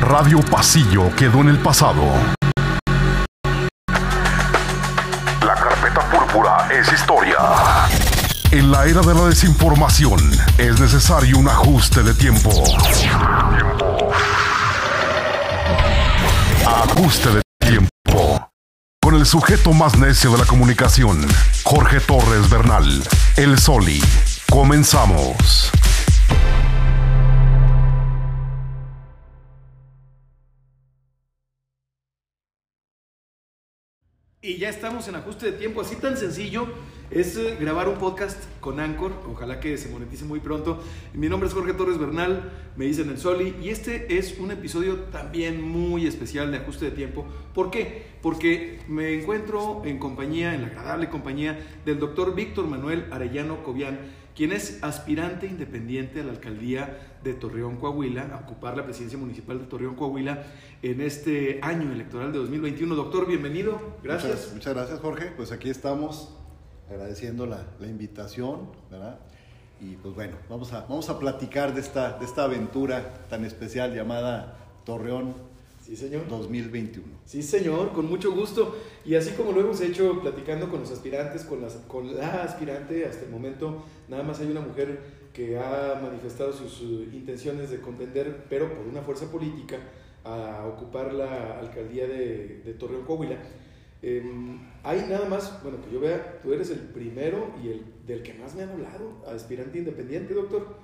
Radio Pasillo quedó en el pasado. La carpeta púrpura es historia. En la era de la desinformación es necesario un ajuste de tiempo. Ajuste de tiempo. Con el sujeto más necio de la comunicación, Jorge Torres Bernal, el Soli. Comenzamos. Y ya estamos en ajuste de tiempo, así tan sencillo es eh, grabar un podcast con Anchor, ojalá que se monetice muy pronto. Mi nombre es Jorge Torres Bernal, me dicen el Soli, y este es un episodio también muy especial de ajuste de tiempo. ¿Por qué? Porque me encuentro en compañía, en la agradable compañía del doctor Víctor Manuel Arellano Cobian, quien es aspirante independiente a la alcaldía de Torreón, Coahuila, a ocupar la presidencia municipal de Torreón, Coahuila, en este año electoral de 2021. Doctor, bienvenido. Gracias. Muchas, gracias, Jorge. Pues aquí estamos agradeciendo la, invitación, ¿verdad? Y pues bueno, vamos a, vamos a platicar de esta, de esta aventura tan especial llamada Torreón Sí, señor. 2021. Sí, señor, con mucho gusto. Y así como lo hemos hecho platicando con los aspirantes, con, las, con la aspirante, hasta el momento nada más hay una mujer que ha manifestado sus intenciones de contender, pero por una fuerza política, a ocupar la alcaldía de, de Torreón, Coahuila. Eh, hay nada más, bueno, que yo vea, tú eres el primero y el del que más me han hablado, aspirante independiente, doctor.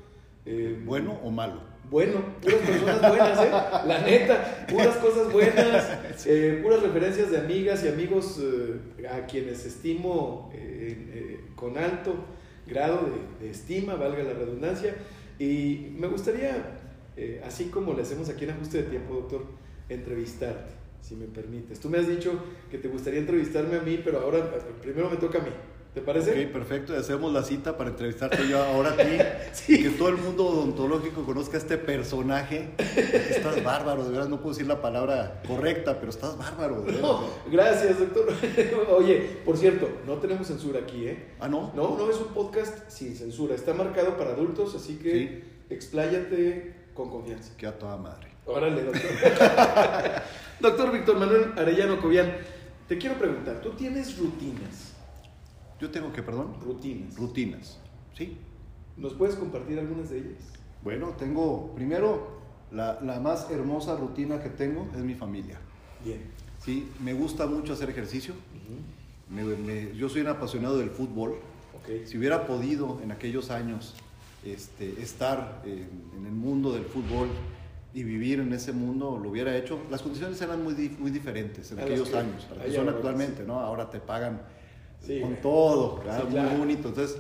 Eh, ¿Bueno o malo? Bueno, puras personas buenas, ¿eh? La neta, puras cosas buenas, eh, puras referencias de amigas y amigos eh, a quienes estimo eh, con alto grado de, de, estima, valga la redundancia. Y me gustaría, así como le hacemos aquí en Ajuste de Tiempo, doctor, entrevistarte, si me permites. Tú me has dicho que te gustaría entrevistarme a mí, pero ahora primero me toca a mí. ¿Te parece? Ok, perfecto. Hacemos la cita para entrevistarte yo ahora a ti. sí. Y que todo el mundo odontológico conozca a este personaje. Estás bárbaro, de verdad. No puedo decir la palabra correcta, pero estás bárbaro. De verdad. No, gracias, doctor. Oye, por cierto, no tenemos censura aquí, ¿eh? Ah, no. No, no es un podcast sin censura. Está marcado para adultos, así que sí. expláyate con confianza. Que a toda madre. Órale, doctor. doctor Víctor Manuel Arellano Cobian, te quiero preguntar, ¿tú tienes rutinas? Yo tengo que, perdón. Rutinas. Rutinas, sí. ¿Nos puedes compartir algunas de ellas? Bueno, tengo, primero, la, la, más hermosa rutina que tengo es mi familia. Bien. Sí, me gusta mucho hacer ejercicio. Uh -huh. me, me, yo soy un apasionado del fútbol. Okay. Si hubiera podido en aquellos años este, estar en, en, el mundo del fútbol y vivir en ese mundo, lo hubiera hecho. Las condiciones eran muy, muy diferentes en a aquellos que, años, a las que son actualmente, ¿no? Ahora te pagan Sí, con todo, muy bonito. Entonces,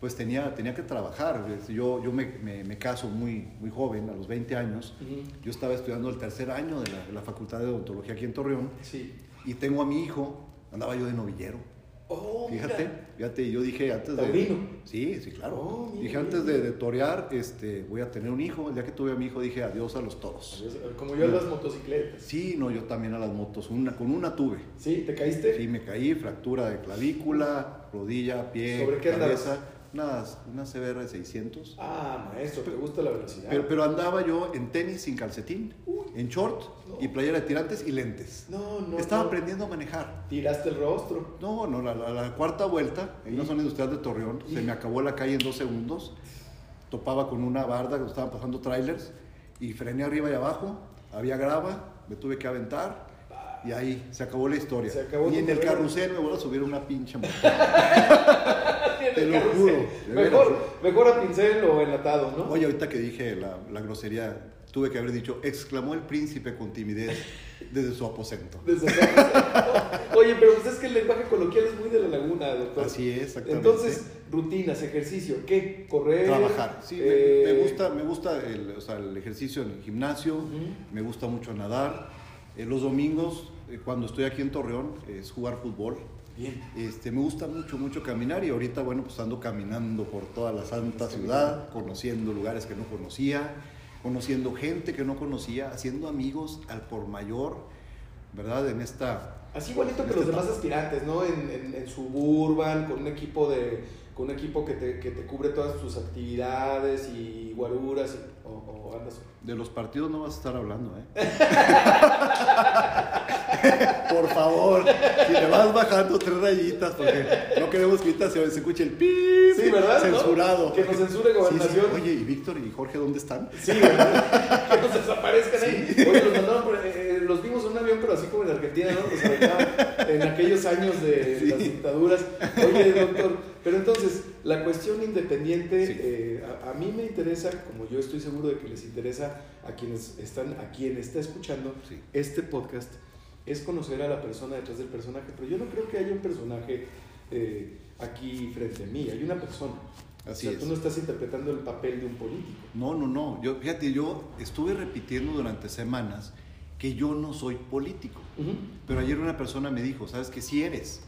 pues tenía, tenía que trabajar. Yo, yo me, me, me caso muy, muy joven, a los 20 años. Uh -huh. Yo estaba estudiando el tercer año de la, de la, Facultad de Odontología aquí en Torreón. Sí. Y tengo a mi hijo, andaba yo de novillero. Oh, fíjate, mira. fíjate, yo dije antes de... ¿Taurino? Sí, sí, claro. Oh, mira, dije antes de, de, torear, este, voy a tener un hijo. El día que tuve a mi hijo dije adiós a los toros. Adiós, como yo a las motocicletas. Sí, no, yo también a las motos. Una, con una tuve. ¿Sí? ¿Te caíste? Sí, me caí, fractura de clavícula, rodilla, pie, ¿Sobre qué cabeza. Una, una CBR 600. Ah, maestro, ¿te gusta la velocidad? Pero, pero andaba yo en tenis sin calcetín, Uy, en short no. y playera de tirantes y lentes. No, no. Estaba no. aprendiendo a manejar. ¿Tiraste el rostro? No, no, la, la, la cuarta vuelta, en una ¿Y? zona industrial de Torreón, ¿Y? se me acabó la calle en dos segundos. Topaba con una barda que estaban pasando trailers y frené arriba y abajo. Había grava, me tuve que aventar y ahí se acabó la historia. Se acabó y en el carrusel me vuelvo a subir una pinche moto. Te lo juro, de Mejor, mejor a pincel o enlatado, ¿no? Oye, ahorita que dije la, la, grosería, tuve que haber dicho, exclamó el príncipe con timidez desde su aposento. Desde Oye, pero pues es que el lenguaje coloquial es muy de la laguna, doctor. Así es, exactamente. Entonces, rutinas, ejercicio, ¿qué? Correr. Trabajar. Sí, eh... me, me, gusta, me gusta el, o sea, el ejercicio en el gimnasio, uh -huh. me gusta mucho nadar. Eh, los domingos, eh, cuando estoy aquí en Torreón, es jugar fútbol. Bien. Este, me gusta mucho, mucho caminar y ahorita, bueno, pues ando caminando por toda la santa ciudad, conociendo lugares que no conocía, conociendo gente que no conocía, haciendo amigos al por mayor, ¿verdad? En esta... Así igualito que los demás aspirantes, ¿no? En, en, en, Suburban, con un equipo de con un equipo que te, que te cubre todas tus actividades y guaruras. o, o andas? De los partidos no vas a estar hablando, ¿eh? Favor, si le vas bajando tres rayitas, porque no queremos que ahorita se, escuche el pi Sí, ¿verdad? ¿No? censurado. Que nos censure Sí, sí. gobernación. Oye, ¿y Víctor y Jorge dónde están? Sí, ¿verdad? que nos desaparezcan ahí. Oye, los mandaron por- eh, los vimos en un avión, pero así como en Argentina, ¿no? Aventaban en aquellos años de las dictaduras. Oye, doctor, pero entonces, la cuestión independiente, eh, a, a mí me interesa, como yo estoy seguro de que les interesa a quienes están, a quien está escuchando este podcast, es conocer a la persona detrás del personaje. Pero yo no creo que haya un personaje eh, aquí frente a mí, hay una persona. Así o sea, es. tú no estás interpretando el papel de un político. No, no, no. Yo, fíjate, yo estuve repitiendo durante semanas que yo no soy político. Pero ayer una persona me dijo, ¿sabes que Sí eres.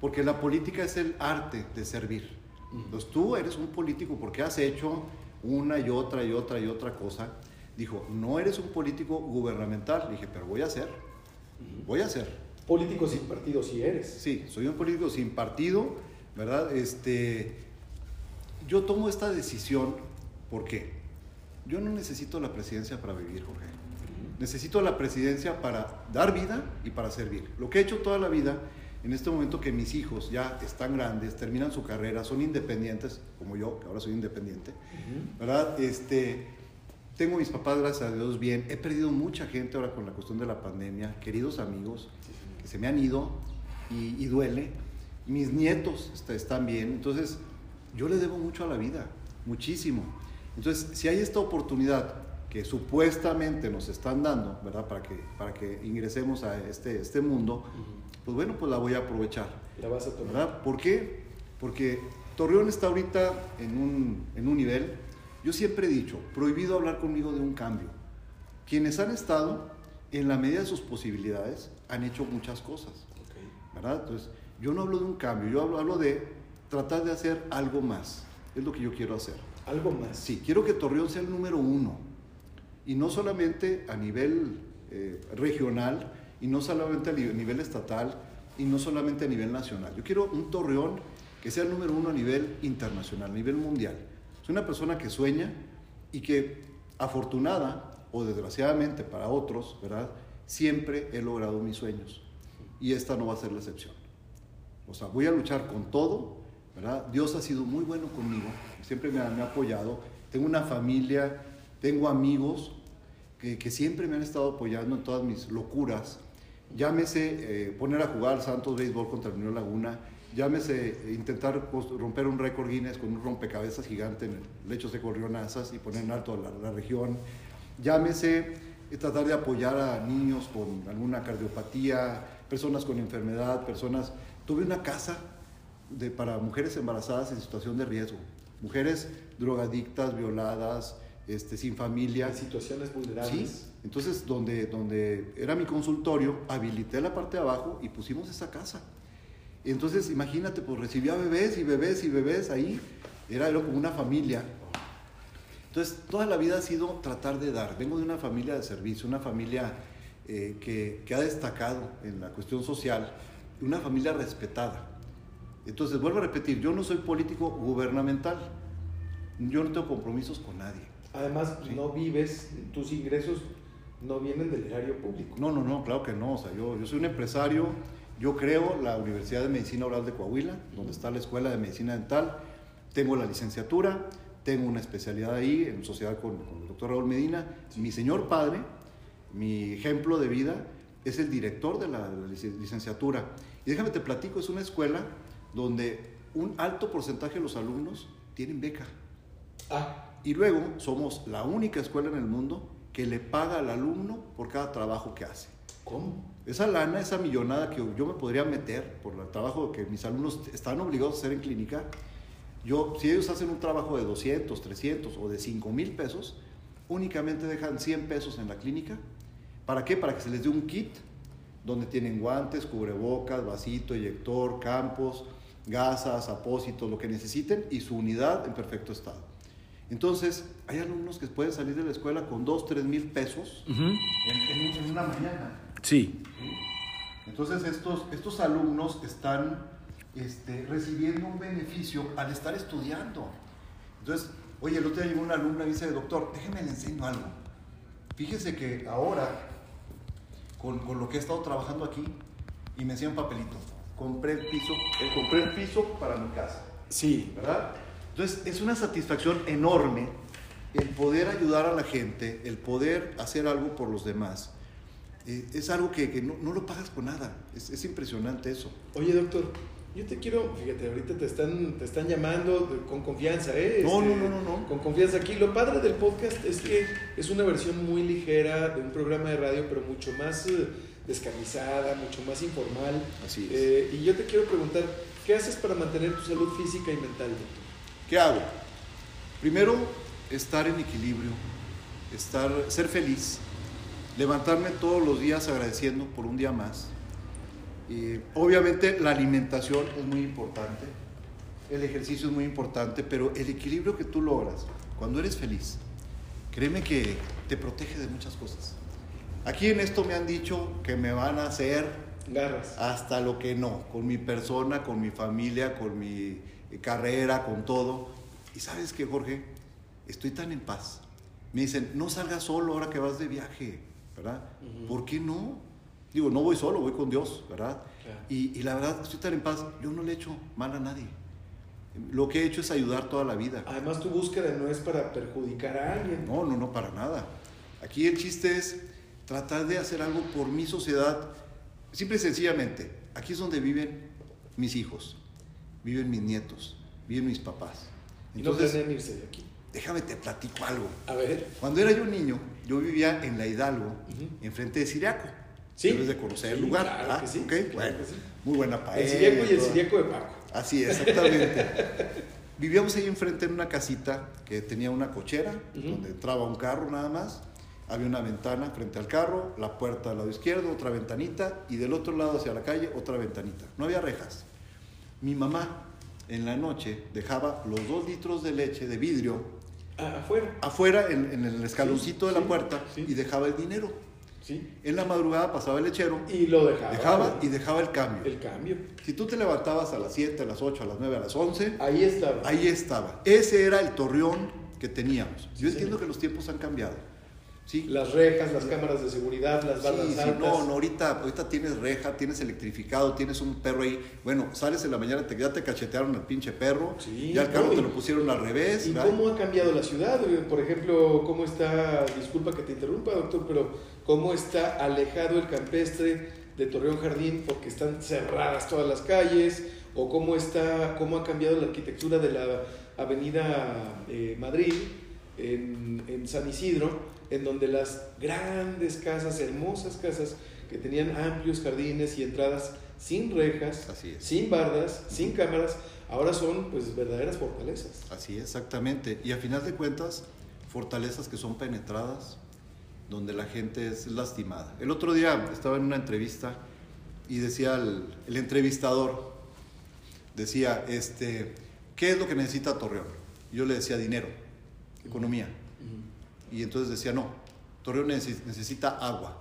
Porque la política es el arte de servir. Entonces tú eres un político porque has hecho una y otra y otra y otra cosa. Dijo, no eres un político gubernamental. Le dije, pero voy a hacer. Voy a hacer. Político sin partido si eres. Sí, soy un político sin partido, ¿verdad? Este, yo tomo esta decisión porque yo no necesito la presidencia para vivir, Jorge. Necesito la presidencia para dar vida y para servir. Lo que he hecho toda la vida, en este momento que mis hijos ya están grandes, terminan su carrera, son independientes, como yo, que ahora soy independiente, ¿verdad? Este, tengo mis papás, gracias a Dios, bien. He perdido mucha gente ahora con la cuestión de la pandemia, queridos amigos que se me han ido y, y duele. Mis nietos est- están bien, entonces yo le debo mucho a la vida, muchísimo. Entonces, si hay esta oportunidad que supuestamente nos están dando, ¿verdad? Para que, para que ingresemos a este, este mundo, pues bueno, pues la voy a aprovechar. La vas a tomar. ¿verdad? ¿Por qué? Porque Torreón está ahorita en un, en un nivel, yo siempre he dicho, prohibido hablar conmigo de un cambio. Quienes han estado, en la medida de sus posibilidades, han hecho muchas cosas, Ok. ¿verdad? Entonces, yo no hablo de un cambio, yo hablo, hablo de tratar de hacer algo más, es lo que yo quiero hacer. Algo más. Sí, quiero que Torreón sea el número uno. Y no solamente a nivel eh, regional, y no solamente a nivel estatal, y no solamente a nivel nacional. Yo quiero un Torreón que sea el número uno a nivel internacional, a nivel mundial. Una persona que sueña y que, afortunada o desgraciadamente para otros, ¿verdad? Siempre he logrado mis sueños. Y esta no va a ser la excepción. O sea, voy a luchar con todo, ¿verdad? Dios ha sido muy bueno conmigo, siempre me ha, apoyado. Tengo una familia, tengo amigos que, siempre me han estado apoyando en todas mis locuras. Llámese eh, poner a jugar Santos Béisbol contra el Laguna, llámese intentar cos- romper un récord Guinness con un rompecabezas gigante en el lecho seco Río Nazas y poner en alto la, la región, llámese eh, tratar de apoyar a niños con alguna cardiopatía, personas con enfermedad, personas... Tuve una casa de, para mujeres embarazadas en situación de riesgo, mujeres drogadictas, violadas, este, sin familia. En situaciones vulnerables. Sí, entonces donde, donde era mi consultorio, habilité la parte de abajo y pusimos esa casa. Entonces, imagínate, pues recibía bebés y bebés y bebés ahí, era, era como una familia. Entonces, toda la vida ha sido tratar de dar. Vengo de una familia de servicio, una familia eh, que, que ha destacado en la cuestión social, una familia respetada. Entonces, vuelvo a repetir, yo no soy político gubernamental, yo no tengo compromisos con nadie. Además, Sí. no vives, tus ingresos no vienen del erario público. No, no, no, claro que no. O sea, yo, yo soy un empresario, yo creo la Universidad de Medicina Oral de Coahuila, donde está la Escuela de Medicina Dental, tengo la licenciatura, tengo una especialidad ahí en sociedad con, con el doctor Raúl Medina. Mi señor padre, mi ejemplo de vida, es el director de la, de la lic- licenciatura. Y déjame te platico, es una escuela donde un alto porcentaje de los alumnos tienen beca. Ah, Y luego somos la única escuela en el mundo que le paga al alumno por cada trabajo que hace. ¿cómo? Esa lana, esa millonada que yo me podría meter por el trabajo que mis alumnos están obligados a hacer en clínica, yo, si ellos hacen un trabajo de 200, 300 o de 5 mil pesos, únicamente dejan 100 pesos en la clínica. ¿Para qué? Para que se les dé un kit donde tienen guantes, cubrebocas, vasito, eyector, campos, gasas, apósitos, lo que necesiten y su unidad en perfecto estado. Entonces, hay alumnos que pueden salir de la escuela con 2, 3 mil pesos en, en- en una mañana. Sí. Entonces estos, estos alumnos están este, recibiendo un beneficio al estar estudiando. Entonces, Oye, el otro día llegó una alumna y dice, doctor, déjeme le enseño algo. Fíjese que ahora, con, con lo que he estado trabajando aquí, y me enseña un papelito, compré el piso, eh, compré el piso para mi casa, Sí. ¿verdad? Entonces, es una satisfacción enorme el poder ayudar a la gente, el poder hacer algo por los demás. Eh, es algo que, que no, no lo pagas con nada. Es, es impresionante eso. Oye, doctor, yo te quiero, fíjate, ahorita te están, te están llamando con confianza, ¿eh? No, Este, no, no, no, no. Con confianza aquí. Lo padre del podcast es que es una versión muy ligera de un programa de radio, pero mucho más eh, descamisada, mucho más informal. Así es. Eh, y yo te quiero preguntar, ¿qué haces para mantener tu salud física y mental, doctor? ¿Qué hago? Primero, estar en equilibrio, estar, ser feliz, levantarme todos los días agradeciendo por un día más. Y, obviamente la alimentación es muy importante, el ejercicio es muy importante, pero el equilibrio que tú logras cuando eres feliz, créeme que te protege de muchas cosas. Aquí en esto me han dicho que me van a hacer Garras. hasta lo que no, con mi persona, con mi familia, con mi carrera, con todo. Y sabes que, Jorge, estoy tan en paz. Me dicen, no salgas solo ahora que vas de viaje, ¿verdad? ¿Por qué no? Digo, no voy solo, voy con Dios, ¿verdad? Claro. Y, y la verdad, estoy tan en paz, yo no le echo mal a nadie. Lo que he hecho es ayudar toda la vida. Además, tu búsqueda no es para perjudicar a alguien. No, no, no, para nada. Aquí el chiste es tratar de hacer algo por mi sociedad, simple y sencillamente. Aquí es donde viven mis hijos, viven mis nietos, viven mis papás. y no Entonces, planean irse de aquí. Déjame te platico algo. A ver. Cuando era yo niño, yo vivía en la Hidalgo, Ujú. enfrente de Siriaco. Sí. Debes de conocer Sí, el lugar. claro ¿verdad? que sí, Ok, claro bueno, que sí. muy buena paella. El siriaco y el siriaco de Paco. Así, exactamente. Vivíamos ahí enfrente en una casita que tenía una cochera, Ujú. donde entraba un carro nada más. Había una ventana frente al carro, la puerta al lado izquierdo, otra ventanita, y del otro lado hacia la calle, otra ventanita. No había rejas. Mi mamá, en la noche, dejaba los dos litros de leche de vidrio afuera. afuera, en, en el escaloncito Sí, de la sí, puerta, sí. y dejaba el dinero. Sí. En la madrugada pasaba el lechero, Y lo dejaba. dejaba y dejaba el cambio. El cambio. Si tú te levantabas a las 7, a las 8, a las 9, a las 11, Ahí estaba. Ahí estaba. Ese era el torreón que teníamos. Yo entiendo que los tiempos han cambiado. Sí. Las rejas, las cámaras de seguridad, las Sí, bardas sí, altas. no, no, ahorita, ahorita tienes reja, tienes electrificado, tienes un perro ahí. Bueno, sales en la mañana, te, ya te cachetearon al pinche perro, Sí, ya el carro no, te lo pusieron al revés. ¿Y ¿verdad? cómo ha cambiado la ciudad? Por ejemplo, ¿cómo está, disculpa que te interrumpa, doctor, pero cómo está alejado el campestre de Torreón Jardín porque están cerradas todas las calles? ¿O cómo, está, cómo ha cambiado la arquitectura de la avenida eh, Madrid en, en San Isidro, en donde las grandes casas, hermosas casas, que tenían amplios jardines y entradas sin rejas, Así sin bardas, sin cámaras, ahora son pues verdaderas fortalezas. Así es, exactamente. Y a final de cuentas, fortalezas que son penetradas, donde la gente es lastimada. El otro día estaba en una entrevista y decía el, el entrevistador, decía, este, ¿qué es lo que necesita Torreón? Yo le decía dinero, economía. Y entonces decía, no, Torreón neces- necesita agua.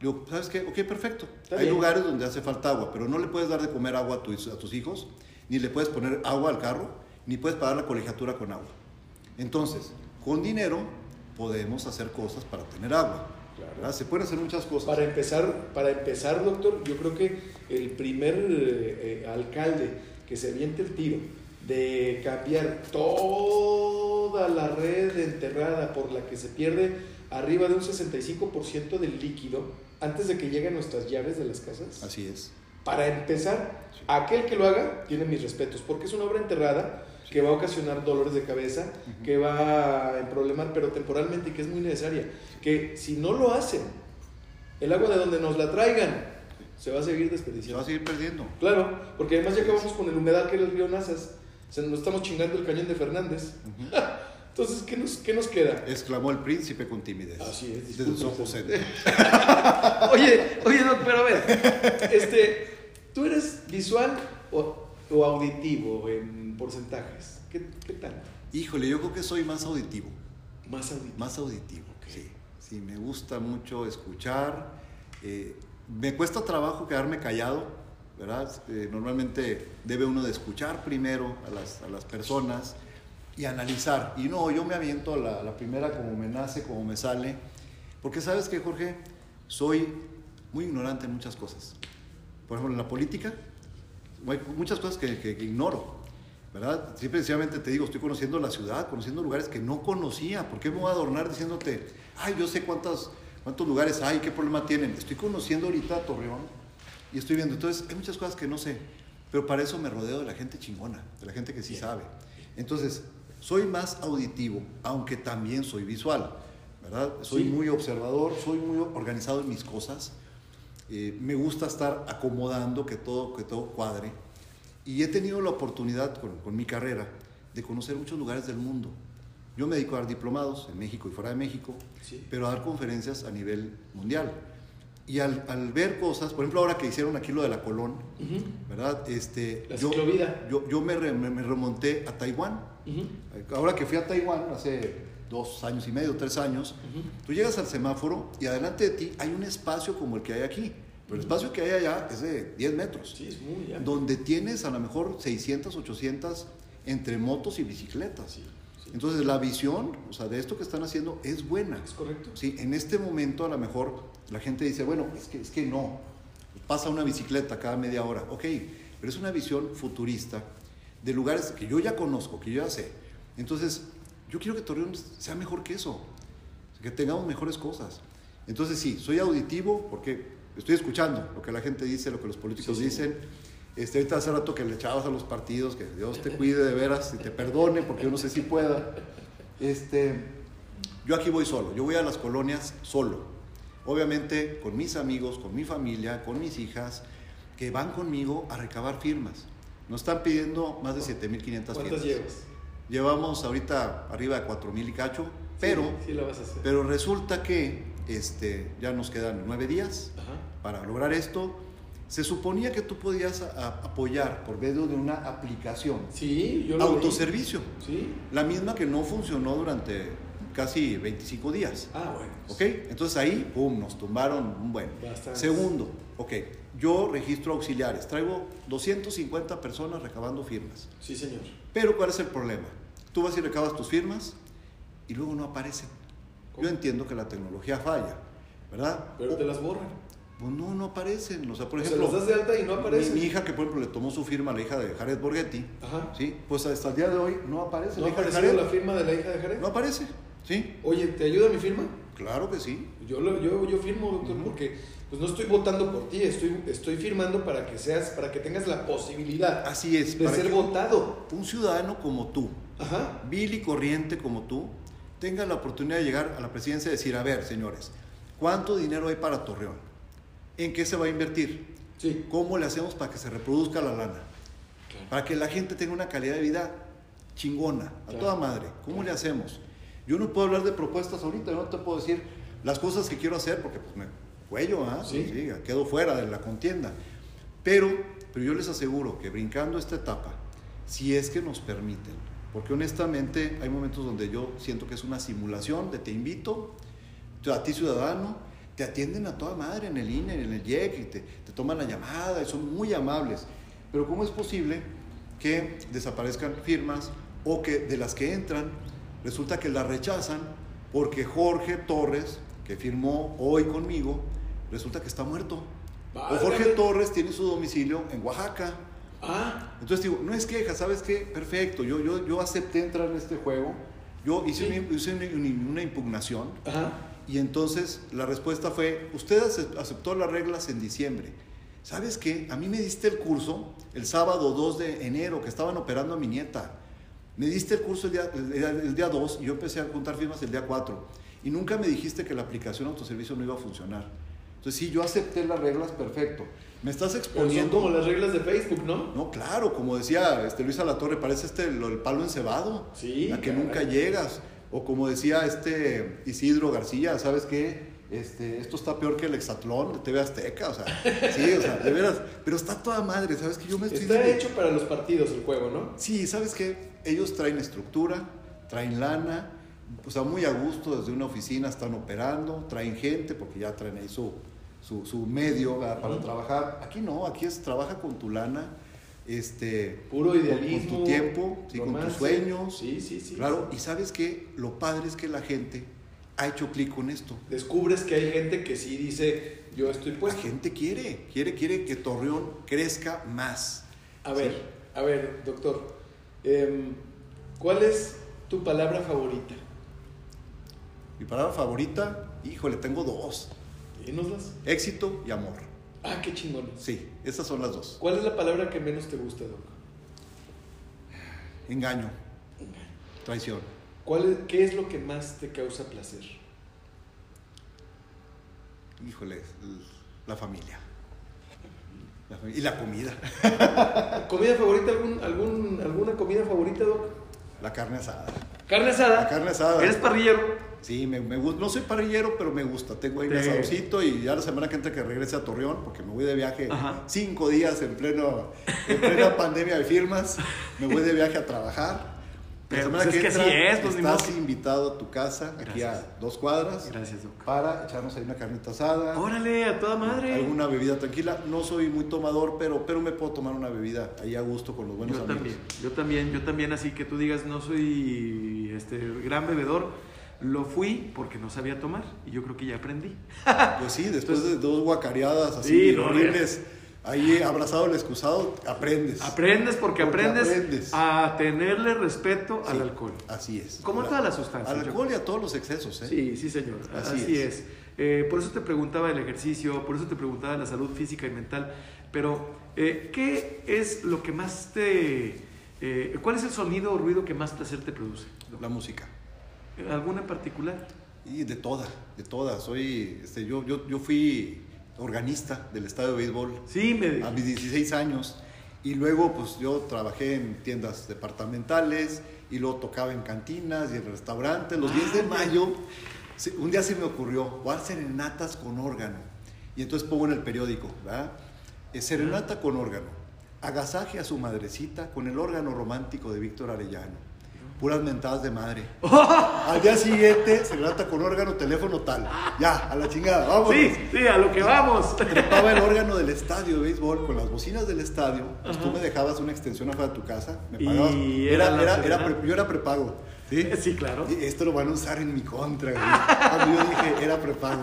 Digo, ¿sabes qué? Ok, perfecto. Está Hay bien. lugares donde hace falta agua, pero no le puedes dar de comer agua a tus, a tus hijos, ni le puedes poner agua al carro, ni puedes pagar la colegiatura con agua. Entonces, con dinero podemos hacer cosas para tener agua. Claro. Se pueden hacer muchas cosas. Para empezar, para empezar, doctor, yo creo que el primer eh, eh, alcalde que se aviente el tiro de cambiar toda la red enterrada por la que se pierde arriba de un 65% del líquido antes de que lleguen nuestras llaves de las casas. Así es. Para empezar, aquel que lo haga tiene mis respetos, porque es una obra enterrada que va a ocasionar dolores de cabeza, que va a problemar, pero temporalmente y que es muy necesaria. Que si no lo hacen, el agua de donde nos la traigan se va a seguir Se va a desperdiciando. seguir perdiendo. Claro, porque además ya acabamos con el humedal que era el río Nazas, se nos estamos chingando el cañón de Fernández. Entonces, ¿qué nos, qué nos queda? Exclamó el príncipe con timidez. Así es, Desde su disculpe. aposento. Oye, oye, no, pero a ver, este, ¿tú eres visual o, o auditivo en porcentajes? ¿Qué, qué tal? Híjole, yo creo que soy más auditivo. Más auditivo. Más auditivo, sí. Sí, me gusta mucho escuchar. eh, me cuesta trabajo quedarme callado, ¿verdad? Eh, normalmente debe uno de escuchar primero a las, a las personas, y analizar. Y no, yo me aviento la, la primera como me nace, como me sale. Porque sabes que, Jorge, soy muy ignorante en muchas cosas. Por ejemplo, en la política, hay muchas cosas que, que- ignoro. ¿Verdad? Simple y sencillamente te digo, estoy conociendo la ciudad, conociendo lugares que no conocía. ¿Por qué me voy a adornar diciéndote, ay, yo sé cuántos, cuántos lugares hay, qué problema tienen? Estoy conociendo ahorita Torreón y estoy viendo. Entonces, hay muchas cosas que no sé, pero para eso me rodeo de la gente chingona, de la gente que sí sabe. Entonces, soy más auditivo, aunque también soy visual, ¿verdad? Soy Sí. muy observador, soy muy organizado en mis cosas. Eh, me gusta estar acomodando que todo, que todo cuadre. Y he tenido la oportunidad con, con mi carrera de conocer muchos lugares del mundo. Yo me dedico a dar diplomados en México y fuera de México, Sí. pero a dar conferencias a nivel mundial. Y al, al ver cosas, por ejemplo, ahora que hicieron aquí lo de la Colón, Ujú. ¿verdad? Este, La yo, yo, yo me, re- me- me remonté a Taiwán. Ujú. Ahora que fui a Taiwán hace dos años y medio, tres años, tú llegas al semáforo y adelante de ti hay un espacio como el que hay aquí. Pero el espacio que hay allá es de 10 metros Sí, es muy donde tienes a lo mejor 600, 800 entre motos y bicicletas. Sí. Entonces la visión, o sea, de esto que están haciendo es buena. Es correcto. Sí, en este momento a lo mejor la gente dice, bueno, es que, es que no, pasa una bicicleta cada media hora, ok, pero es una visión futurista de lugares que yo ya conozco, que yo ya sé. Entonces, yo quiero que Torreón sea mejor que eso, que tengamos mejores cosas. Entonces, sí, soy auditivo porque estoy escuchando lo que la gente dice, lo que los políticos Sí, sí. dicen. Este, ahorita hace rato que le echabas a los partidos, que Dios te cuide de veras y te perdone, porque yo no sé si pueda. Este, yo aquí voy solo, yo voy a las colonias solo. Obviamente con mis amigos, con mi familia, con mis hijas, que van conmigo a recabar firmas. Nos están pidiendo más de 7.500 ¿Cuántas firmas. llevas? Llevamos ahorita arriba de 4.000 y cacho, pero, Sí, sí la vas a hacer. pero resulta que este, ya nos quedan nueve días Ajá. para lograr esto. Se suponía que tú podías a- a- apoyar por medio de una aplicación, Sí, yo lo autoservicio. Sí. la misma que no funcionó durante casi 25 días. Ah, bueno. ¿Ok? Entonces ahí, pum, nos tumbaron un buen. Bastantes. Segundo, ok, yo registro auxiliares, traigo 250 personas recabando firmas. Sí, señor. Pero ¿cuál es el problema? Tú vas y recabas tus firmas y luego no aparecen. ¿Cómo? Yo entiendo que la tecnología falla, ¿verdad? Pero te las borran. Pues no, no aparecen. O sea, por O sea, ejemplo, las das de alta y no mi, aparecen. mi hija que por ejemplo le tomó su firma a la hija de Jared Borghetti, Ajá. ¿sí? Pues hasta el día de hoy no aparece. ¿No la ha hija de aparecido Jared. la firma de la hija de Jared? No aparece, ¿sí? Oye, ¿te ayuda mi firma? Claro que sí. Yo, lo- yo, yo firmo, doctor, porque pues no estoy votando por ti, estoy, estoy firmando para que seas, para que tengas la posibilidad Así es. de para ser que votado. un ciudadano como tú, Ajá. vil y corriente como tú, tenga la oportunidad de llegar a la presidencia y decir, a ver, señores, ¿cuánto dinero hay para Torreón? ¿En qué se va a invertir? Sí. ¿Cómo le hacemos para que se reproduzca la lana? Claro. Para que la gente tenga una calidad de vida chingona, a Claro. toda madre. ¿Cómo le hacemos? Yo no puedo hablar de propuestas ahorita, yo no te puedo decir las cosas que quiero hacer porque pues me cuello, ¿ah? Sí. Sí, quedo fuera de la contienda. Pero, pero yo les aseguro que brincando esta etapa, si es que nos permiten, porque honestamente hay momentos donde yo siento que es una simulación de te invito, a ti ciudadano, te atienden a toda madre en el INE, en el IEC, y te, te toman la llamada y son muy amables. Pero ¿cómo es posible que desaparezcan firmas o que de las que entran resulta que las rechazan porque Jorge Torres, que firmó hoy conmigo, resulta que está muerto? O Jorge. Torres tiene su domicilio en Oaxaca. Ah, Entonces digo, no es queja, ¿sabes qué? Perfecto, yo, yo, yo acepté entrar en este juego, yo hice, Sí. una, hice una- una impugnación ajá. y entonces la respuesta fue, usted ace- aceptó las reglas en diciembre. ¿Sabes qué? A mí me diste el curso el sábado 2 de enero, que estaban operando a mi nieta. Me diste el curso el día, el, día- el día 2 y yo empecé a juntar firmas el día 4. Y nunca me dijiste que la aplicación autoservicio no iba a funcionar. Entonces, sí, yo acepté las reglas, perfecto. Me estás Pero son exponiendo... como las reglas de Facebook, ¿no? No, claro, como decía este Luis Torre, parece este el palo encebado, Sí, a que nunca llegas. O como decía este Isidro García, ¿sabes qué? Este, esto está peor que el hexatlón de TV Azteca, o sea, sí, o sea, de veras, pero está toda madre, ¿sabes qué? Yo me estoy Está hecho para los partidos el juego, ¿no? Sí, ¿sabes qué? Ellos traen estructura, traen lana, o sea, muy a gusto desde una oficina están operando, traen gente porque ya traen ahí su, su, su medio ¿verdad? para trabajar. Aquí no, aquí es trabaja con tu lana, este, Puro con- idealismo. Con tu tiempo, sí, con tus sueños. Sí, sí, sí. Claro, y sabes que lo padre es que la gente ha hecho clic con esto. Descubres que hay gente que sí dice, yo estoy La puesto. gente quiere, quiere, quiere que Torreón crezca más. A ver, a ver, doctor. Em, ¿Cuál es tu palabra favorita? Mi palabra favorita, híjole, tengo dos. Dínoslas. Éxito y amor. Ah, qué chingón. Sí, esas son las dos. ¿Cuál es la palabra que menos te gusta, doc? Engaño, traición. ¿Cuál es- ¿Qué es lo que más te causa placer? Híjole, la familia. La y la comida. ¿Comida favorita? ¿Algún, algún, ¿Alguna comida favorita, doc? La carne asada. ¿Carne asada? La carne asada. ¿Eres parrillero? Sí, me, me gusta. No soy parrillero, pero me gusta. Tengo ahí mi Sí. asadorcito y ya la semana que entra que regrese a Torreón, porque me voy de viaje Ajá. cinco días en, pleno, en plena pandemia de firmas. Me voy de viaje a trabajar. Pero, pues, que es que entra así es, pues, estás que- invitado a tu casa, aquí a dos cuadras, Gracias, doc. para echarnos ahí una carnita asada. Órale, a toda madre. alguna bebida tranquila. No soy muy tomador, pero, pero me puedo tomar una bebida ahí a gusto con los buenos Yo amigos. también, yo también, yo también, así que tú digas, no soy este gran bebedor, lo fui porque no sabía tomar y yo creo que ya aprendí. Pues sí, después de dos guacareadas así Sí, no, horribles, ahí abrazado el excusado, aprendes. Aprendes porque, Porque aprendes, aprendes. a tenerle respeto Sí, al alcohol. Así es. Como a todas las sustancias, Al alcohol y a todos los excesos, ¿eh? Sí, sí, señor. Así, Así es. es. Eh, por eso te preguntaba el ejercicio, por eso te preguntaba la salud física y mental. Pero, eh, ¿qué es lo que más te... eh, ¿Cuál es el sonido o ruido que más placer te produce? La música. ¿Alguna en particular? Y de toda, de toda. Soy, este, yo, yo, yo fui organista del estadio de béisbol Sí, me... a mis 16 años. Y luego, pues yo trabajé en tiendas departamentales y luego tocaba en cantinas y en restaurantes. Los 10 de Ah, mayo, un día se me ocurrió, voy a hacer serenatas con órgano. Y entonces pongo en el periódico, ¿verdad? Eh, serenata con órgano. Agasaje a su madrecita con el órgano romántico de Víctor Arellano. Puras mentadas de madre. Al día siguiente, serenata con órgano, teléfono tal. Ya, a la chingada, vamos. Sí, sí, a lo que vamos. Trepaba el órgano del estadio de béisbol con las bocinas del estadio. Pues tú me dejabas una extensión afuera de tu casa. Me Y pagabas. era Era, era, era pre- yo era prepago. ¿sí? Sí, claro. Y esto lo van a usar en mi contra. güey. Cuando yo dije, era prepago.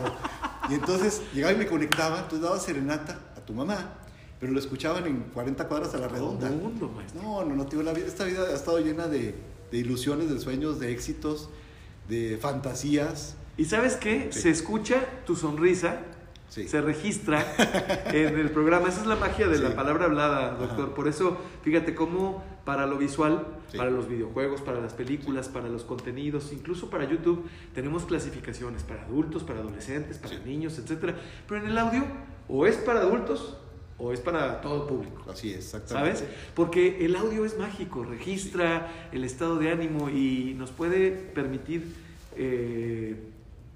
Y entonces llegaba y me conectaba. Entonces daba serenata a tu mamá. Pero lo escuchaban en 40 cuadras a la redonda. Todo mundo. No, no, no, tío, la vida, esta vida ha estado llena de, de ilusiones, de sueños, de éxitos, de fantasías. ¿Y sabes qué? Sí. Se escucha tu sonrisa, Sí. se registra en el programa. Esa es la magia de la palabra hablada, doctor. Ajá. Por eso, fíjate cómo para lo visual, para los videojuegos, para las películas, para los contenidos, incluso para YouTube, tenemos clasificaciones para adultos, para adolescentes, para niños, etc. Pero en el audio, o es para adultos o es para todo público. Así es, exactamente. ¿Sabes? Porque el audio es mágico, registra el estado de ánimo y nos puede permitir eh,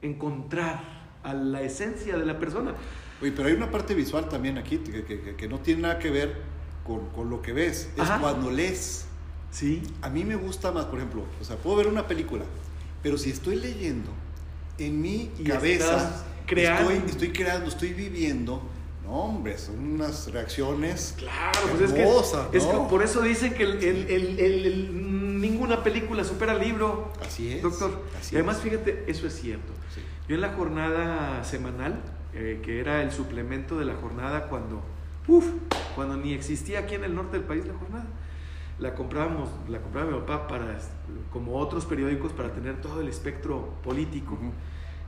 encontrar a la esencia de la persona. Oye, pero hay una parte visual también aquí que, que- no tiene nada que ver con, con lo que ves. Es Ajá. cuando lees. Sí. A mí me gusta más, por ejemplo, o sea, puedo ver una película, pero si estoy leyendo, en mi Y cabeza. Estoy, estoy creando, estoy viviendo. No, hombre, son unas reacciones. Claro, pues es que, por eso dicen que el- el- el- el- el- ninguna película supera el libro, Así es. doctor. así y además, es. fíjate, eso es cierto. Sí. Yo en la jornada semanal, eh, que era el suplemento de la jornada cuando, uf, cuando ni existía aquí en el norte del país la jornada, la comprábamos, la compraba mi papá para, como otros periódicos, para tener todo el espectro político.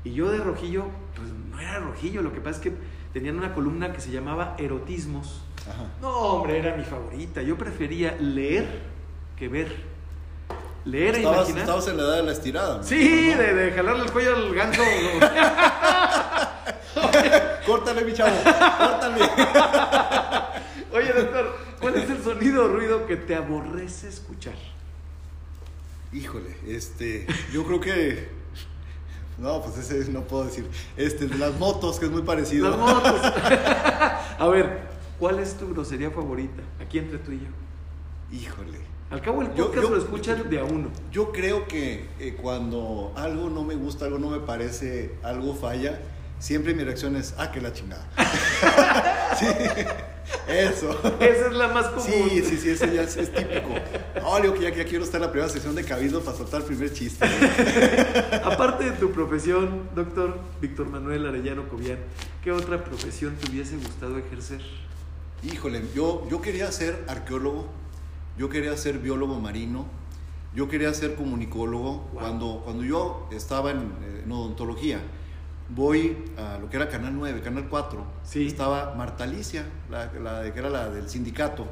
Y yo de rojillo, pues no era rojillo, lo que pasa es que tenían una columna que se llamaba Erotismos. Ajá. No, hombre, era mi favorita. Yo prefería leer que ver. Leer e Estabas, imaginar. estabas en la edad de la estirada. ¿no? Sí, de, de jalarle el cuello al ganso. Córtale, mi chavo. Córtale. Oye, doctor, ¿cuál es el sonido o ruido que te aborrece escuchar? Híjole, este, yo creo que. No, pues ese no puedo decir. Este, el de las motos, que es muy parecido. Las motos. A ver, ¿cuál es tu grosería favorita? Aquí entre tú y yo. Híjole. Al cabo el Yo- podcast yo- lo escuchan de a uno. Yo creo que eh, cuando algo no me gusta, algo no me parece, algo falla, siempre mi reacción es, ah, que la chingada. sí, eso. Esa es la más común. Sí, sí, sí, ese ya es, es típico. No, digo que ya, ya quiero estar en la primera sesión de Cabildo para soltar el primer chiste. Aparte de tu profesión, doctor Víctor Manuel Arellano Cobian, ¿qué otra profesión te hubiese gustado ejercer? Híjole, yo, yo quería ser arqueólogo, yo quería ser biólogo marino, yo quería ser comunicólogo. Wow. Cuando, cuando yo estaba en, eh, en odontología, voy a lo que era Canal 9, Canal 4, Sí. estaba Marta Alicia, la, la que era la del sindicato,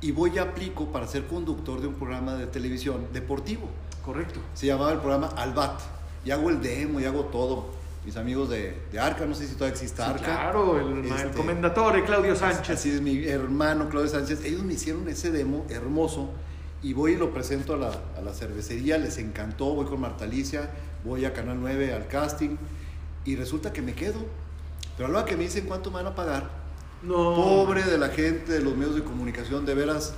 y voy y aplico para ser conductor de un programa de televisión deportivo. Correcto. Se llamaba el programa Albat, y hago el demo y hago todo. Mis amigos de, de Arca, no sé si todavía existe Sí, Arca. claro, el, el Este, comendatore Claudio Sánchez. Así es, mi hermano Claudio Sánchez. Ellos me hicieron ese demo hermoso y voy y lo presento a la, a la cervecería. Les encantó. Voy con Marta Alicia, voy a Canal 9 al casting y resulta que me quedo. Pero hora que me dicen cuánto me van a pagar, No. pobre de la gente de los medios de comunicación, de veras,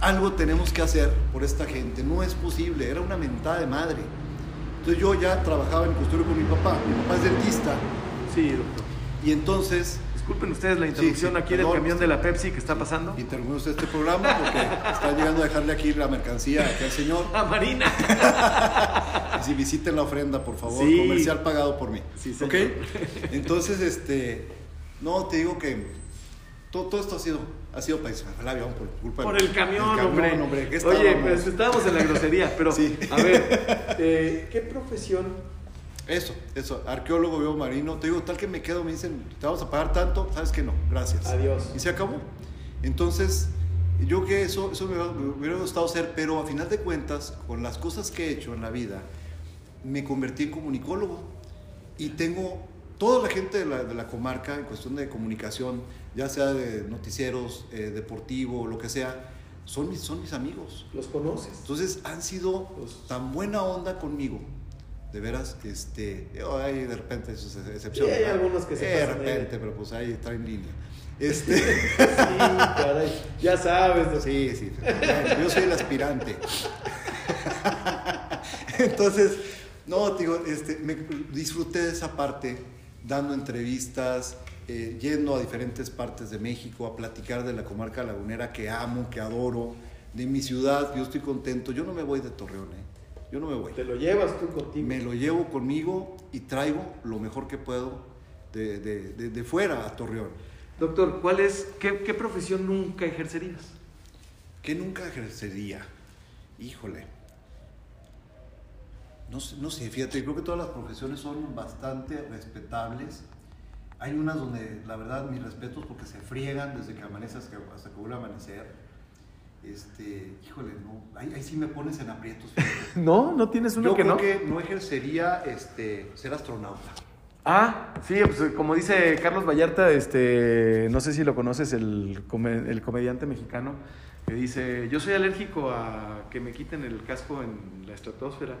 algo tenemos que hacer por esta gente. No es posible, era una mentada de madre. Entonces yo ya trabajaba en custodio con mi papá. Mi papá es dentista Sí, doctor. y entonces Disculpen ustedes la interrupción sí, aquí del camión de la Pepsi que está pasando. interrumpimos este programa porque está llegando a dejarle aquí la mercancía aquí al señor. A Marina. Si visiten la ofrenda, por favor, Sí. comercial pagado por mí. Sí. ¿Ok? Entonces, este, no, te digo que todo, todo esto ha sido, ha sido para el avión por culpa Por el camión, del hombre. ¿Qué Oye, pues estábamos en la grosería, pero Sí. a ver, eh, ¿qué profesión? Eso, eso, arqueólogo, biólogo marino. Te digo, tal que me quedo, me dicen, te vamos a pagar tanto, sabes que no, gracias. Adiós. Y se acabó. Entonces, yo que eso, eso me, hubiera- gustado hacer, pero a final de cuentas, con las cosas que he hecho en la vida, me convertí en comunicólogo. Y tengo toda la gente de la, de la comarca en cuestión de comunicación, ya sea de noticieros, eh, deportivo, lo que sea, son mis, son mis amigos. ¿Los conoces? Entonces han sido tan buena onda conmigo. De veras, este, oh, hay de repente sus excepciones. Sí, hay algunos que se De repente, pero pues ahí traen línea. Este, Sí, caray. Ya sabes. sí, sí. yo soy el aspirante. Entonces, no, digo, este, me disfruté de esa parte, dando entrevistas, eh, yendo a diferentes partes de México a platicar de la comarca lagunera que amo, que adoro, de mi ciudad. Yo estoy contento. Yo no me voy de Torreón, ¿eh? Yo no me voy. Te lo llevas tú contigo. Me lo llevo conmigo y traigo lo mejor que puedo de, de- de- de fuera a Torreón. Doctor, ¿cuál es, qué, qué profesión nunca ejercerías? que nunca ejercería? Híjole. No, sé- no sé, fíjate, creo que todas las profesiones son bastante respetables. Hay unas donde, la verdad, mis respetos porque se friegan desde que amanece hasta que, hasta que vuelve a amanecer. Este, híjole, no, ahí, ahí sí me pones en aprietos. No, no tienes uno Yo que creo no. que no ejercería este, ser astronauta. Ah, sí, pues como dice Carlos Vallarta, este, no sé si lo conoces, el, come- el comediante mexicano, que dice, yo soy alérgico a que me quiten el casco en la estratosfera.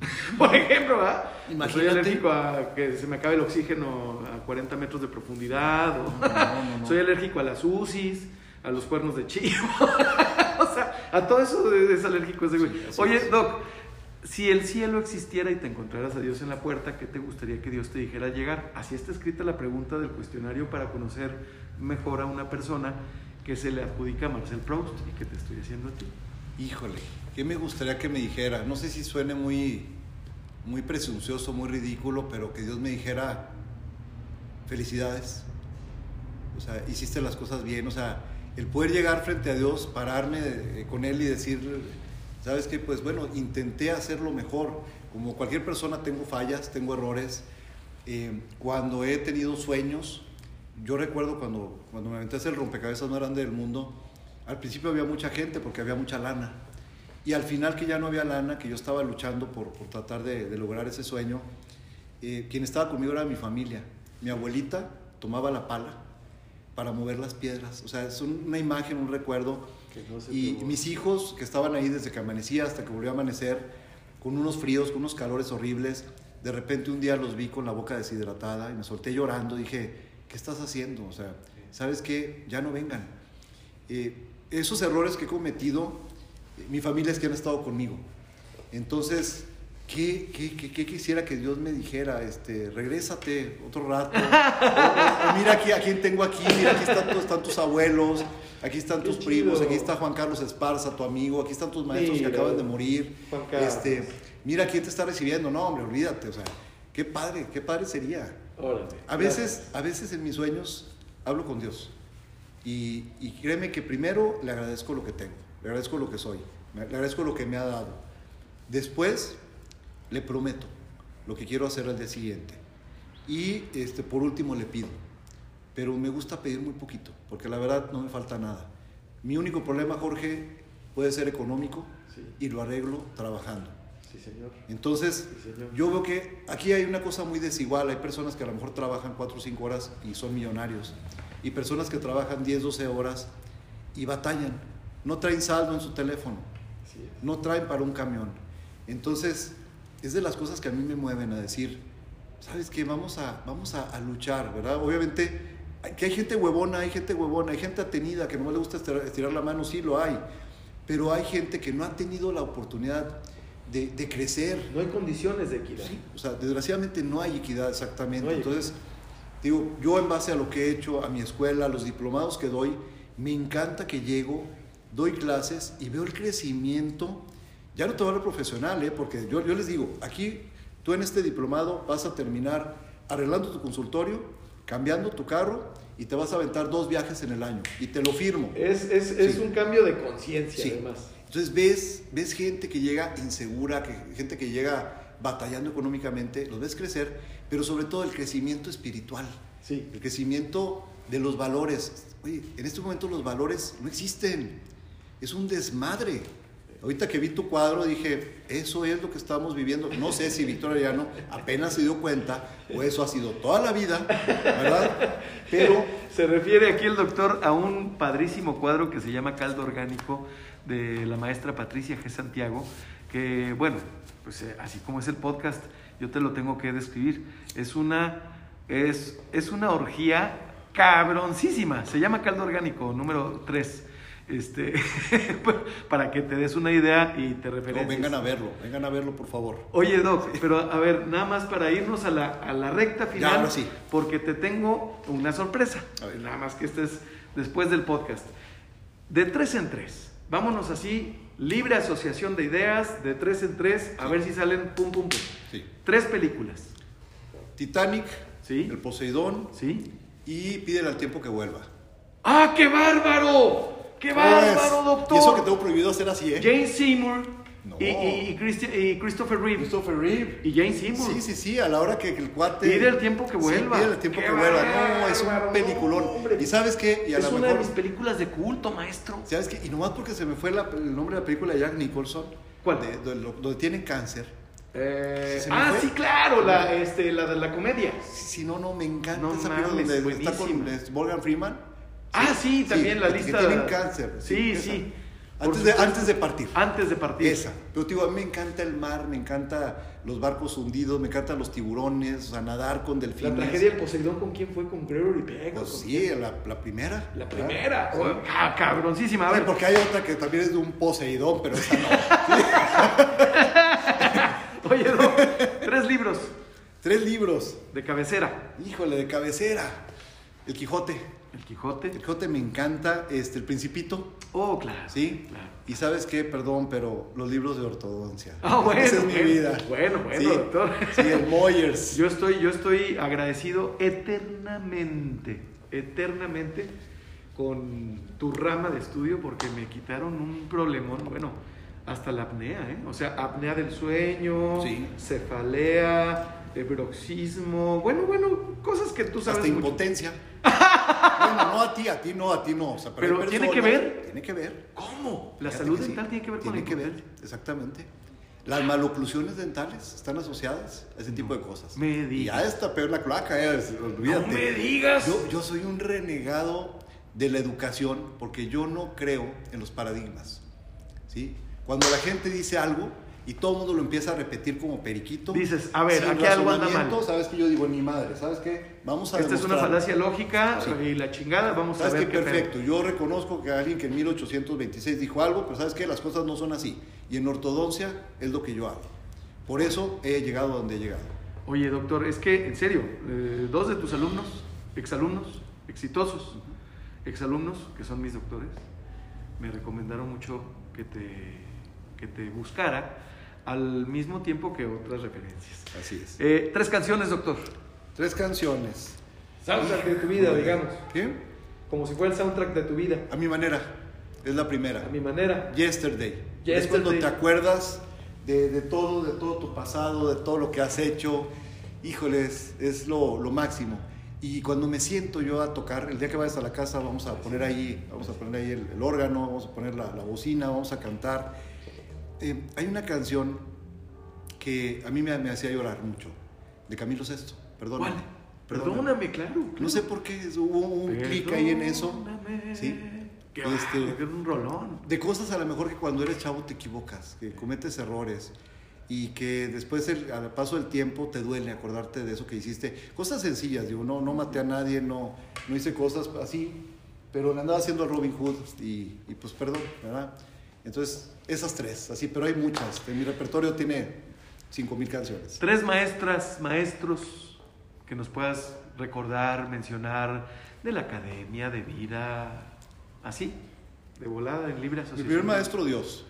Por ejemplo, ¿verdad? Soy Imagínate. alérgico a que se me acabe el oxígeno a 40 metros de profundidad. o- No, no, no. Soy alérgico a las UCIs, a los cuernos de chivo. o sea, a todo eso es alérgico ese güey. Sí, Oye, es. Doc, si el cielo existiera y te encontraras a Dios en la puerta, ¿qué te gustaría que Dios te dijera al llegar? Así está escrita la pregunta del cuestionario para conocer mejor a una persona que se le adjudica a Marcel Proust y que te estoy haciendo a ti. Híjole, ¿qué me gustaría que me dijera? No sé si suene muy, muy presuncioso, muy ridículo, pero que Dios me dijera felicidades. O sea, hiciste las cosas bien. O sea, el poder llegar frente a Dios, pararme eh, con Él y decir, ¿sabes qué? Pues bueno, intenté hacerlo mejor. Como cualquier persona tengo fallas, tengo errores. Eh, cuando he tenido sueños, yo recuerdo cuando, cuando me aventé a hacer el rompecabezas más grande del mundo, al principio había mucha gente porque había mucha lana. Y al final que ya no había lana, que yo estaba luchando por, por tratar de, lograr ese sueño, eh, quien estaba conmigo era mi familia. Mi abuelita tomaba la pala para mover las piedras. O sea, es un- una imagen, un recuerdo. No Y mis hijos que estaban ahí desde que amanecía hasta que volvió a amanecer, con unos fríos, con unos calores horribles, de repente un día los vi con la boca deshidratada y me solté llorando. Dije, ¿qué estás haciendo? O sea, ¿sabes qué? Ya no vengan. Eh, esos errores que he cometido, eh, mi familia es que han estado conmigo. Entonces, ¿Qué, qué, qué, qué quisiera que Dios me dijera? Este, regrésate otro rato. O- o- o mira aquí, a quién tengo aquí, mira, aquí están, tus- están tus abuelos, aquí están tus primos, aquí está Juan Carlos Esparza, tu amigo, aquí están tus maestros que Mira, acaban de morir. Juan Carlos. Este, mira quién te está recibiendo. No, hombre, olvídate. O sea, qué padre, qué padre sería. Órale. A veces, a veces en mis sueños hablo con Dios. Y, y créeme que primero le agradezco lo que tengo, le agradezco lo que soy, le agradezco lo que me ha dado. Después le prometo lo que quiero hacer al día siguiente. Y este, por último le pido. Pero me gusta pedir muy poquito, porque la verdad no me falta nada. Mi único problema, Jorge, puede ser económico Sí. y lo arreglo trabajando. Sí, señor. Entonces, Sí, señor. yo veo que aquí hay una cosa muy desigual. Hay personas que a lo mejor trabajan 4 o 5 horas y son millonarios. Y personas que trabajan 10, 12 horas y batallan. No traen saldo en su teléfono. No traen para un camión. Entonces, es de las cosas que a mí me mueven a decir, ¿sabes qué? Vamos a, vamos a, a luchar, ¿verdad? Obviamente, que hay gente huevona, hay gente huevona, hay gente atenida que no le gusta estirar, estirar la mano, sí lo hay. Pero hay gente que no ha tenido la oportunidad de, de crecer, No hay condiciones de equidad. Sí, o sea, desgraciadamente no hay equidad exactamente. No hay Entonces, digo, yo en base a lo que he hecho, a mi escuela, a los diplomados que doy, me encanta que llego, doy clases y veo el crecimiento. Ya no te hablo profesional, ¿eh? porque yo, yo les digo, aquí tú en este diplomado vas a terminar arreglando tu consultorio, cambiando tu carro y te vas a aventar dos viajes en el año. Y te lo firmo. Es, es, es un cambio de conciencia, Sí. además. Entonces ves, ves gente que llega insegura, que, gente que llega batallando económicamente, los ves crecer, pero sobre todo el crecimiento espiritual, Sí. el crecimiento de los valores. Oye, en este momento los valores no existen, es un desmadre. Ahorita que vi tu cuadro dije, eso es lo que estamos viviendo. No sé si Víctor Arellano apenas se dio cuenta o eso ha sido toda la vida, ¿verdad? Pero Se refiere aquí el doctor a un padrísimo cuadro que se llama Caldo Orgánico de la maestra Patricia G. Santiago, que bueno, pues eh, así como es el podcast, yo te lo tengo que describir. Es una, es, es una orgía cabroncísima. Se llama Caldo Orgánico, número 3. Este, para que te des una idea y te no, referencies. vengan a verlo, vengan a verlo por favor. Oye, Doc, pero a ver, nada más para irnos a la, a la recta final, ahora sí. porque te tengo una sorpresa. A ver. Nada más que estés después del podcast. De tres en tres, vámonos así, libre asociación de ideas, de tres en tres, a ver si salen pum, pum, pum. Sí. Tres películas, Titanic, ¿Sí? El Poseidón ¿sí? y Pídele al tiempo que vuelva. ¡Ah, qué bárbaro! ¡Qué bárbaro, Pues, doctor! Y eso que tengo prohibido hacer así, ¿eh? Jane Seymour No. y, y- y Christi- y Christopher Reeve. Christopher Reeve. Y Jane Seymour. Sí, sí, sí, a la hora que el cuate... Pide el tiempo que vuelva. Sí, pide el tiempo Qué que vuelva. No, es bárbaro, un peliculón. hombre. ¿Y sabes qué? Y a es una de mis películas de culto, maestro. ¿Sabes qué? Y nomás porque se me fue la- el nombre de la película de Jack Nicholson. ¿Cuál? de- de donde tienen cáncer. Eh, ah, fue. sí, claro, la, este, la de la comedia. Si no, no, me encanta No esa mames, película donde está con Morgan Freeman. Ah, sí, también la que- lista. Que tienen cáncer. Sí, sí. Antes de, antes de partir. Antes de partir. Esa. Pero te digo, a mí me encanta el mar, me encanta los barcos hundidos, me encantan los tiburones, o sea, nadar con La delfines. tragedia del Poseidón, ¿con quién fue? ¿Con Gregory Peck? Pues sí, la, la primera. La primera. Sí. Ah, cabroncísima. A Sí, ver, porque hay otra que también es de un Poseidón, pero esa no. oye, no, tres libros Tres libros. de cabecera. Híjole, de cabecera. El Quijote. El Quijote. El Quijote me encanta. Este, el Principito. Oh, claro. ¿Sí? Claro. Y sabes qué, perdón, pero los libros de ortodoncia. Ah, bueno. Esa es mi bueno, vida. Bueno, bueno, Sí, doctor. Sí, el Moyers. Yo estoy, yo estoy agradecido eternamente, eternamente con tu rama de estudio porque me quitaron un problemón, bueno, hasta la apnea, ¿eh? O sea, apnea del sueño, Sí. cefalea, eh, bruxismo, bueno, bueno, cosas que tú sabes Hasta mucho. impotencia. bueno, no a ti, a ti no, a ti no. O sea, Pero ¿tiene que ver? Tiene que ver. ¿Cómo? La Fíjate salud sí. dental tiene que ver con Tiene que ver, exactamente. Las maloclusiones dentales están asociadas a ese tipo de cosas. me Y digas. ya está peor la cloaca, eh, olvídate. No me digas. Yo, yo soy un renegado de la educación porque yo no creo en los paradigmas. ¿sí? Cuando la gente dice algo y todo el mundo lo empieza a repetir como periquito. Dices, a ver, aquí algo anda mal. ¿Sabes que Yo digo, ni madre, ¿sabes qué? Vamos a Esta es una demostrar. falacia lógica Sí. y la chingada, vamos a ¿Sabes ver qué? qué pedo. Perfecto. Yo reconozco que alguien que en 1826 dijo algo, pero ¿sabes qué? Las cosas no son así. Y en ortodoncia es lo que yo hago. Por eso he llegado a donde he llegado. Oye, doctor, es que, en serio, eh, dos de tus alumnos, exalumnos, exitosos, exalumnos, que son mis doctores, me recomendaron mucho que te, que te buscara al mismo tiempo que otras referencias. Así es. Eh, tres canciones, doctor. Tres canciones. Soundtrack de tu vida, digamos. ¿Qué? Como si fuera el soundtrack de tu vida. A mi manera. Es la primera. A mi manera. Yesterday. Es cuando Yesterday. te acuerdas de, de todo, de todo tu pasado, de todo lo que has hecho. Híjoles, es lo, lo máximo. Y cuando me siento yo a tocar, el día que vayas a la casa vamos a poner ahí, vamos a poner ahí el, el órgano, vamos a poner la, la bocina, vamos a cantar. Eh, hay una canción que a mí me, me hacía llorar mucho, de Camilo Sesto, perdóname. ¿Cuál? Perdóname, claro. No sé por qué hubo un clic ahí en eso. Perdóname. Sí. Qué Este- un rolón. De cosas a lo mejor que cuando eres chavo te equivocas, que cometes errores y que después el- al paso del tiempo te duele acordarte de eso que hiciste. Cosas sencillas, digo, no, no maté a nadie, no, no hice cosas así, pero le andaba haciendo a Robin Hood y, y pues perdón, ¿verdad? Entonces, esas tres, así, pero hay muchas. En mi repertorio tiene 5.000 canciones. Tres maestras, maestros que nos puedas recordar, mencionar de la academia, de vida, así, de volada, en libre Mi asociación. primer maestro, Dios.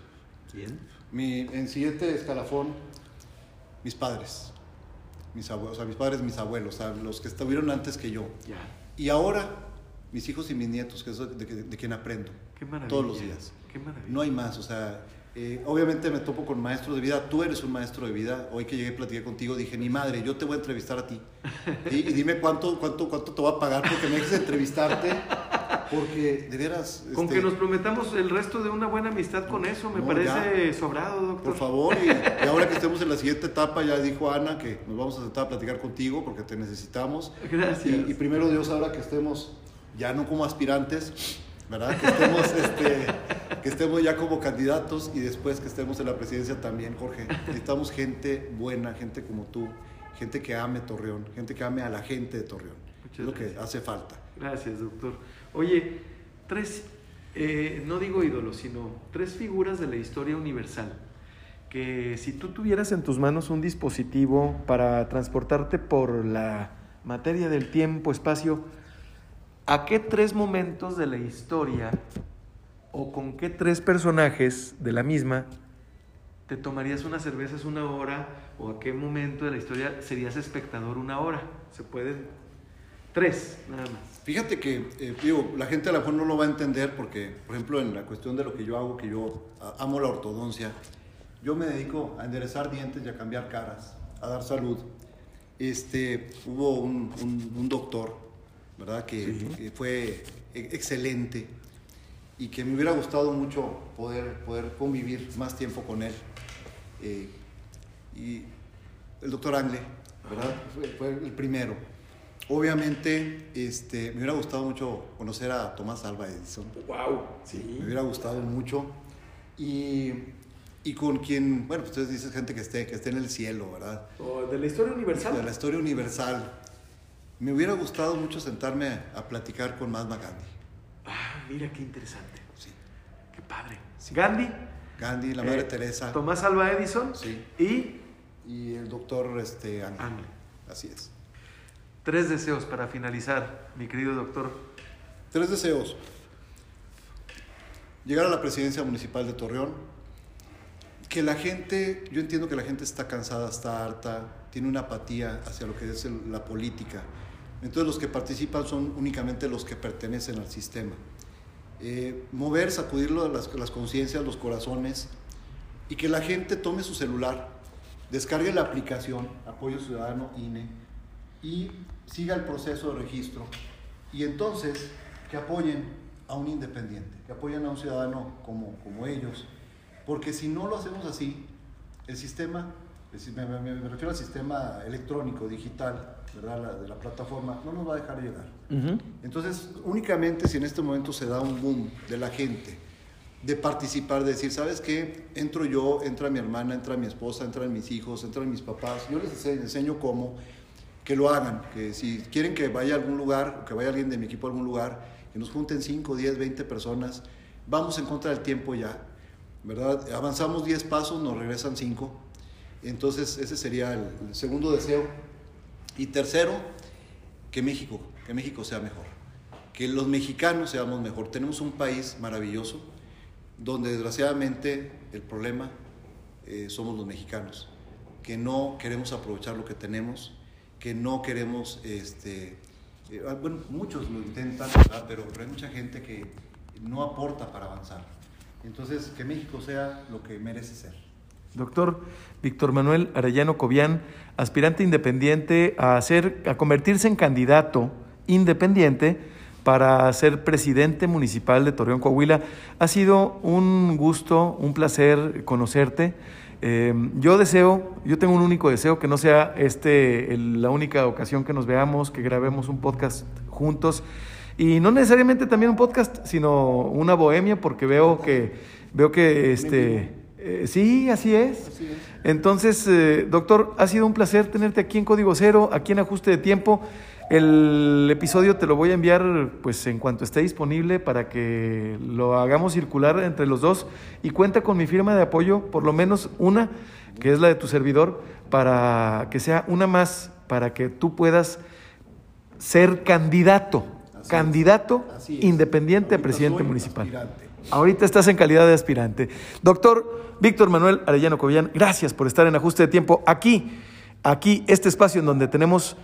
Bien. Mi, en siguiente escalafón, mis padres. Mis abuelos, o sea, mis padres, mis abuelos, o sea, los que estuvieron antes que yo. Ya. Y ahora, mis hijos y mis nietos, que es de, de- de quien aprendo. Qué maravilla. Todos los días. Qué maravilla. No hay más, o sea, eh, obviamente me topo con maestros de vida. Tú eres un maestro de vida. Hoy que llegué a platicar contigo, dije, ni madre, yo te voy a entrevistar a ti. Y, y dime cuánto, cuánto, cuánto te voy a pagar porque me dejes entrevistarte. Porque, de veras. Con este, que nos prometamos el resto de una buena amistad con eso, me No, parece sobrado, doctor. Por favor, y, y ahora que estemos en la siguiente etapa, ya dijo Ana que nos vamos a sentar a platicar contigo porque te necesitamos. Gracias. Y, y primero Dios, ahora que estemos ya no como aspirantes, ¿verdad? Que estemos, este, que estemos ya como candidatos y después que estemos en la presidencia también, Jorge. Necesitamos gente buena, gente como tú, gente que ame Torreón, gente que ame a la gente de Torreón. Muchas es lo que gracias. hace falta. Gracias, doctor. Oye, tres, eh, no digo ídolos, sino tres figuras de la historia universal. Que si tú tuvieras en tus manos un dispositivo para transportarte por la materia del tiempo, espacio, ¿a qué tres momentos de la historia o con qué tres personajes de la misma te tomarías unas cervezas una hora o a qué momento de la historia serías espectador una hora? Se pueden tres, nada más. Fíjate que, eh, digo, la gente a lo mejor no lo va a entender porque, por ejemplo, en la cuestión de lo que yo hago, que yo amo la ortodoncia, yo me dedico a enderezar dientes y a cambiar caras, a dar salud. Este, hubo un, un- un doctor, ¿verdad? Que, que fue e- excelente y que me hubiera gustado mucho poder, poder convivir más tiempo con él. Eh, y el doctor Angle, ¿verdad? Fue, fue el primero. Obviamente, este, me hubiera gustado mucho conocer a Tomás Alba Edison. ¡Wow! Me hubiera gustado mucho. Y, y con quien, bueno, pues ustedes dicen gente que esté, que esté en el cielo, ¿verdad? O de la historia universal. De la historia universal. Me hubiera gustado mucho sentarme a platicar con Mahatma Gandhi. Ah, mira qué interesante. Sí. Qué padre. Gandhi. Gandhi, la Madre eh, Teresa. Tomás Alba Edison. Sí. Y Y el doctor este. Así es. tres deseos para finalizar, mi querido doctor. Tres deseos. Llegar a la presidencia municipal de Torreón. Que la gente, yo entiendo que la gente está cansada, está harta, tiene una apatía hacia lo que es el- la política. Entonces los que participan son únicamente los que pertenecen al sistema. Eh, mover, sacudirlo las, las conciencias, los corazones y que la gente tome su celular, descargue la aplicación Apoyo Ciudadano INE y siga el proceso de registro y entonces que apoyen a un independiente, que apoyen a un ciudadano como, como ellos, porque si no lo hacemos así, el sistema, me refiero al sistema electrónico, digital, ¿verdad? La- de la plataforma, no nos va a dejar llegar. Entonces, únicamente si en este momento se da un boom de la gente, de participar, de decir, ¿sabes qué? Entro yo, entra mi hermana, entra mi esposa, entran mis hijos, entran mis papás, yo les enseño, enseño cómo, que lo hagan, que si quieren que vaya a algún lugar, o que vaya alguien de mi equipo a algún lugar, que nos junten 5, 10, 20 personas, vamos en contra del tiempo ya, ¿verdad? Avanzamos 10 pasos, nos regresan 5, Entonces, ese sería el segundo deseo. Y tercero, que México, que México sea mejor. Que los mexicanos seamos mejor. Tenemos un país maravilloso donde desgraciadamente el problema eh, somos los mexicanos, que no queremos aprovechar lo que tenemos, que no queremos, este, eh, ah, bueno, muchos lo intentan, pero hay mucha gente que no aporta para avanzar. Entonces, que México sea lo que merece ser. Doctor Víctor Manuel Arellano Cobian, aspirante independiente a, ser, a convertirse en candidato independiente para ser presidente municipal de Torreón, Coahuila. Ha sido un gusto, un placer conocerte. Eh, yo deseo, yo tengo un único deseo, que no sea este la única ocasión que nos veamos, que grabemos un podcast juntos. Y no necesariamente también un podcast, sino una bohemia, porque veo que, veo que este, eh, sí, así es. Así es. Entonces, eh, doctor, ha sido un placer tenerte aquí en Código Cero, aquí en Ajuste de Tiempo. El episodio te lo voy a enviar pues en cuanto esté disponible para que lo hagamos circular entre los dos y cuenta con mi firma de apoyo, por lo menos una, que es la de tu servidor, para que sea una más, para que tú puedas ser candidato, Así candidato independiente a presidente municipal. aspirante. Ahorita estás en calidad de aspirante. Doctor Víctor Manuel Arellano Covillán, gracias por estar en ajuste de tiempo aquí, aquí, este espacio en donde tenemos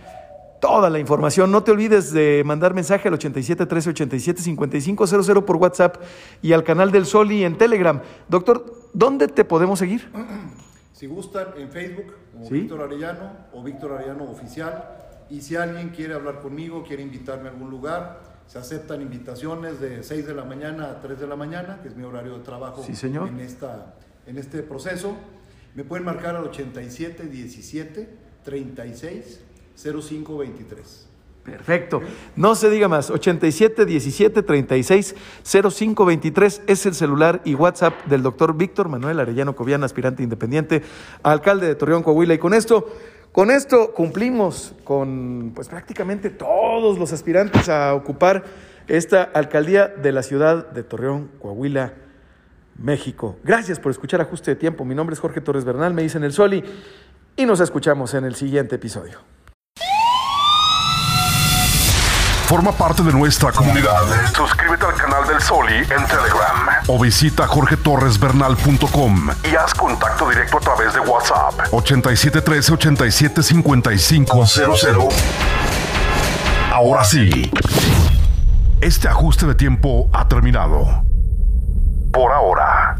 toda la información. No te olvides de mandar mensaje al 87 13 87 55 00 por WhatsApp y al canal del Soli en Telegram. Doctor, ¿dónde te podemos seguir? Si gustan, en Facebook, como Sí. Víctor Arellano o Víctor Arellano Oficial. Y si alguien quiere hablar conmigo, quiere invitarme a algún lugar, se aceptan invitaciones de 6 de la mañana a 3 de la mañana, que es mi horario de trabajo Sí, señor. En, esta, en este proceso. Me pueden marcar al 87 17 36 05 23. Perfecto. No se diga más. 87 17 36 05 23 es el celular y WhatsApp del doctor Víctor Manuel Arellano Cobian, aspirante independiente, alcalde de Torreón, Coahuila. Y con esto, con esto cumplimos con pues prácticamente todos los aspirantes a ocupar esta alcaldía de la ciudad de Torreón, Coahuila, México. Gracias por escuchar Ajuste de Tiempo. Mi nombre es Jorge Torres Bernal, me dicen el Soli, y nos escuchamos en el siguiente episodio. Forma parte de nuestra comunidad. Suscríbete al canal del Soli en Telegram o visita jorgetorresbernal.com y haz contacto directo a través de WhatsApp 8713 875500. Ahora sí, este ajuste de tiempo ha terminado. Por ahora.